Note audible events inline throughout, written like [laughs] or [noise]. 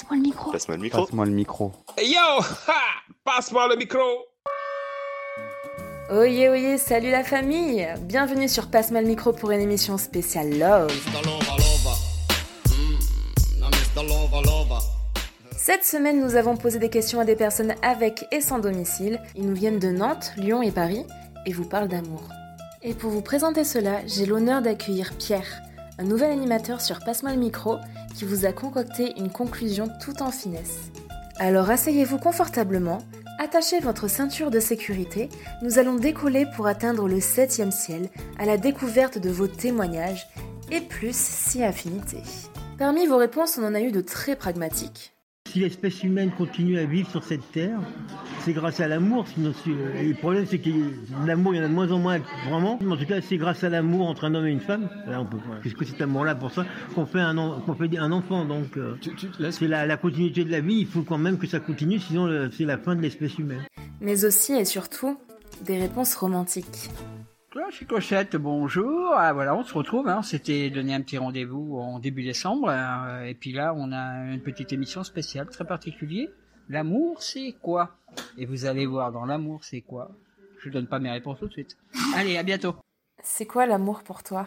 Passe-moi le micro. Passe-moi le micro. Passe-moi le micro. Hey yo ha Passe-moi le micro Oyez, oyez, salut la famille Bienvenue sur Passe-moi le micro pour une émission spéciale Love. Cette semaine, nous avons posé des questions à des personnes avec et sans domicile. Ils nous viennent de Nantes, Lyon et Paris et vous parlent d'amour. Et pour vous présenter cela, j'ai l'honneur d'accueillir Pierre, un nouvel animateur sur Passe-moi le micro qui vous a concocté une conclusion tout en finesse. Alors asseyez-vous confortablement, attachez votre ceinture de sécurité, nous allons décoller pour atteindre le septième ciel à la découverte de vos témoignages et plus si affinité. Parmi vos réponses, on en a eu de très pragmatiques. Si l'espèce humaine continue à vivre sur cette terre, c'est grâce à l'amour. Sinon, c'est- et le problème, c'est que l'amour, il y en a de moins en moins, vraiment. Mais en tout cas, c'est grâce à l'amour entre un homme et une femme. Là, on peut, puisque cet amour-là, pour ça, qu'on fait un, en- qu'on fait un enfant. Donc, euh, c'est la, la continuité de la vie. Il faut quand même que ça continue, sinon euh, c'est la fin de l'espèce humaine. Mais aussi et surtout, des réponses romantiques. Suis Cochette, bonjour. Ah, voilà, on se retrouve. Hein. On s'était donné un petit rendez-vous en début décembre. euh, et puis là, on a une petite émission spéciale, très particulière. L'amour, c'est quoi? Et vous allez voir dans l'amour, c'est quoi? Je donne pas mes réponses tout de suite. Allez, à bientôt. C'est quoi l'amour pour toi?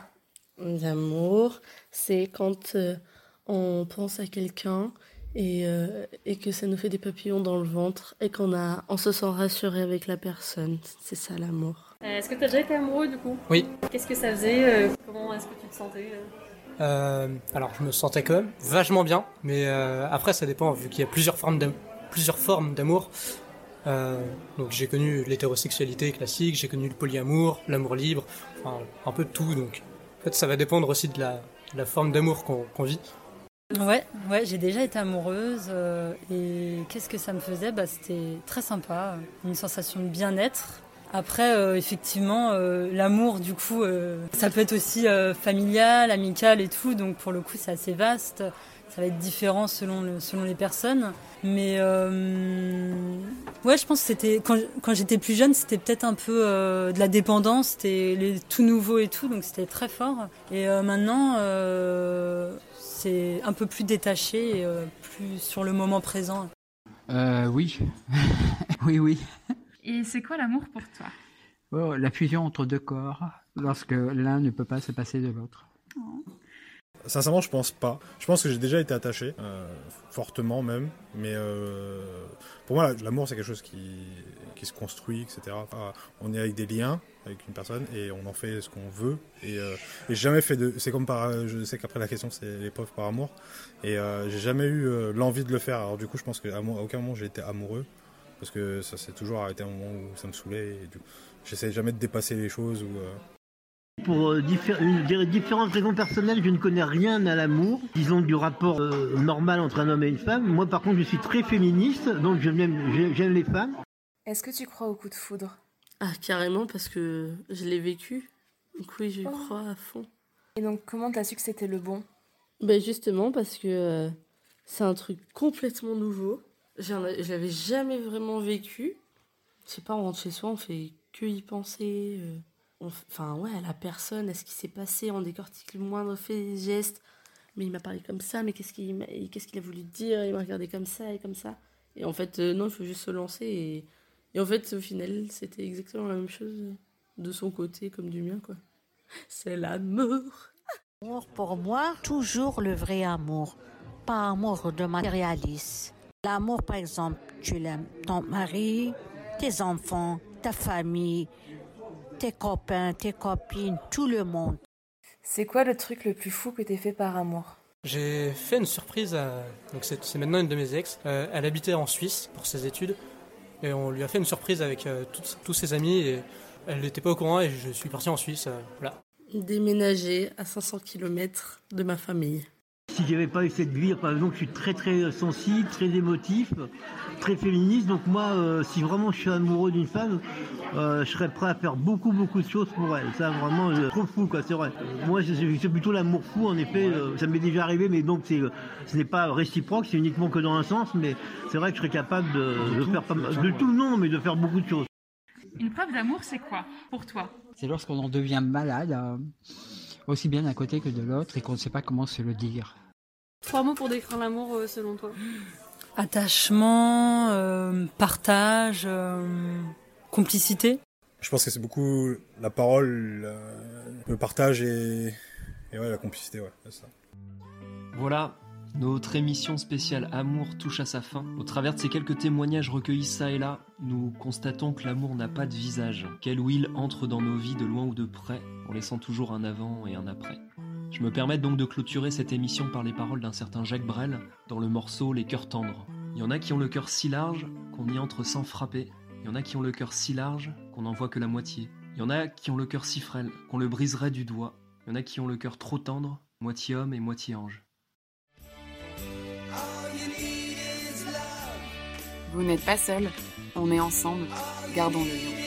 L'amour, c'est quand euh, on pense à quelqu'un et, euh, et que ça nous fait des papillons dans le ventre et qu'on a, on se sent rassuré avec la personne. C'est ça l'amour. Euh, Est-ce que tu as déjà été amoureux du coup? Oui. Qu'est-ce que ça faisait euh, Comment est-ce que tu te sentais euh? Euh, alors, je me sentais quand même vachement bien, mais euh, après, ça dépend, vu qu'il y a plusieurs formes d'am- plusieurs formes d'amour. Euh, donc, j'ai connu l'hétérosexualité classique, j'ai connu le polyamour, l'amour libre, enfin, un peu de tout. Donc, en fait, ça va dépendre aussi de la, forme d'amour qu'on qu'on vit. Ouais, ouais, j'ai déjà été amoureuse euh, et qu'est-ce que ça me faisait? Bah, C'était très sympa, une sensation de bien-être. Après, euh, effectivement, euh, l'amour, du coup, euh, ça peut être aussi familial, amical et tout, donc pour le coup, c'est assez vaste. Ça va être différent selon, selon les personnes. Mais ouais, je pense que c'était quand, j'étais plus jeune, c'était peut-être un peu de la dépendance, c'était tout nouveau et tout, donc c'était très fort. Et maintenant, c'est un peu plus détaché, et, plus sur le moment présent. [laughs] Oui. oui, oui. Et c'est quoi l'amour pour toi? Oh, la fusion entre deux corps, lorsque l'un ne peut pas se passer de l'autre. Sincèrement, je pense pas. Je pense que j'ai déjà été attaché, euh, fortement même. Mais euh, pour moi, l'amour, c'est quelque chose qui, qui se construit, etc. Enfin, on est avec des liens avec une personne et on en fait ce qu'on veut. Et, euh, et j'ai jamais fait de. C'est comme par. Je sais qu'après la question, c'est l'épreuve par amour. Et euh, j'ai jamais eu euh, l'envie de le faire. Alors du coup, je pense qu'à aucun moment j'ai été amoureux. Parce que ça s'est toujours arrêté à un moment où ça me saoulait. Et du coup, j'essaie jamais de dépasser les choses. Ou, euh, Pour euh, diffé- une- des différentes raisons personnelles, je ne connais rien à l'amour, disons du rapport euh, normal entre un homme et une femme. Moi, par contre, je suis très féministe, donc j'aime les femmes. Est-ce que tu crois au coup de foudre? Ah, carrément, parce que je l'ai vécu. Donc oui, je Oh. crois à fond. Et donc, comment t'as su que c'était le bon? Ben justement parce que euh, c'est un truc complètement nouveau. J'en ai- J'avais jamais vraiment vécu. Je sais pas, on rentre chez soi, on fait que y penser. euh, Enfin ouais, à la personne, à ce qui s'est passé, on décortique le moindre fait geste. Mais il m'a parlé comme ça, mais qu'est-ce qu'il qu'il a voulu dire? Il m'a regardé comme ça et comme ça. Et en fait, euh, non, il faut juste se lancer. Et, et en fait, au final, c'était exactement la même chose de son côté comme du mien, quoi. [laughs] C'est l'amour. L'amour pour moi, toujours le vrai amour, pas amour de matérialiste. L'amour, par exemple, tu l'aimes ton mari, tes enfants, ta famille, tes copains, tes copines, tout le monde. C'est quoi le truc le plus fou que t'aies fait par amour? J'ai fait une surprise à. Donc, c'est c'est maintenant une de mes ex. Euh, elle habitait en Suisse pour ses études. Et on lui a fait une surprise avec euh, tous- tous ses amis. Et elle n'était pas au courant et je suis parti en Suisse. euh, voilà. déménager à 500 km de ma famille. Si j'avais pas eu cette vie, par exemple, je suis très très sensible, très émotif, très féministe. Donc moi, euh, si vraiment je suis amoureux d'une femme, euh, je serais prêt à faire beaucoup beaucoup de choses pour elle. Ça vraiment, euh, trop fou quoi, c'est vrai. Moi, c'est plutôt l'amour fou en effet. euh, ça m'est déjà arrivé, mais donc c'est, ce n'est pas réciproque, c'est uniquement que dans un sens. Mais c'est vrai que je serais capable de, de faire pas mal- de tout non, mais de faire beaucoup de choses. Une preuve d'amour, c'est quoi pour toi? C'est lorsqu'on en devient malade, euh, aussi bien d'un côté que de l'autre, et qu'on ne sait pas comment se le dire. Trois mots pour décrire l'amour euh, selon toi Attachement, euh, partage, euh, complicité. Je pense que c'est beaucoup la parole, euh, le partage et, et ouais, la complicité, ouais, c'est ça. Voilà, notre émission spéciale Amour touche à sa fin. Au travers de ces quelques témoignages recueillis ça et là, nous constatons que l'amour n'a pas de visage, qu'elle ou il entre dans nos vies de loin ou de près, en laissant toujours un avant et un après. Je me permets donc de clôturer cette émission par les paroles d'un certain Jacques Brel dans le morceau Les cœurs tendres. Il y en a qui ont le cœur si large qu'on y entre sans frapper. Il y en a qui ont le cœur si large qu'on n'en voit que la moitié. Il y en a qui ont le cœur si frêle qu'on le briserait du doigt. Il y en a qui ont le cœur trop tendre, moitié homme et moitié ange. Vous n'êtes pas seul, on est ensemble, gardons le.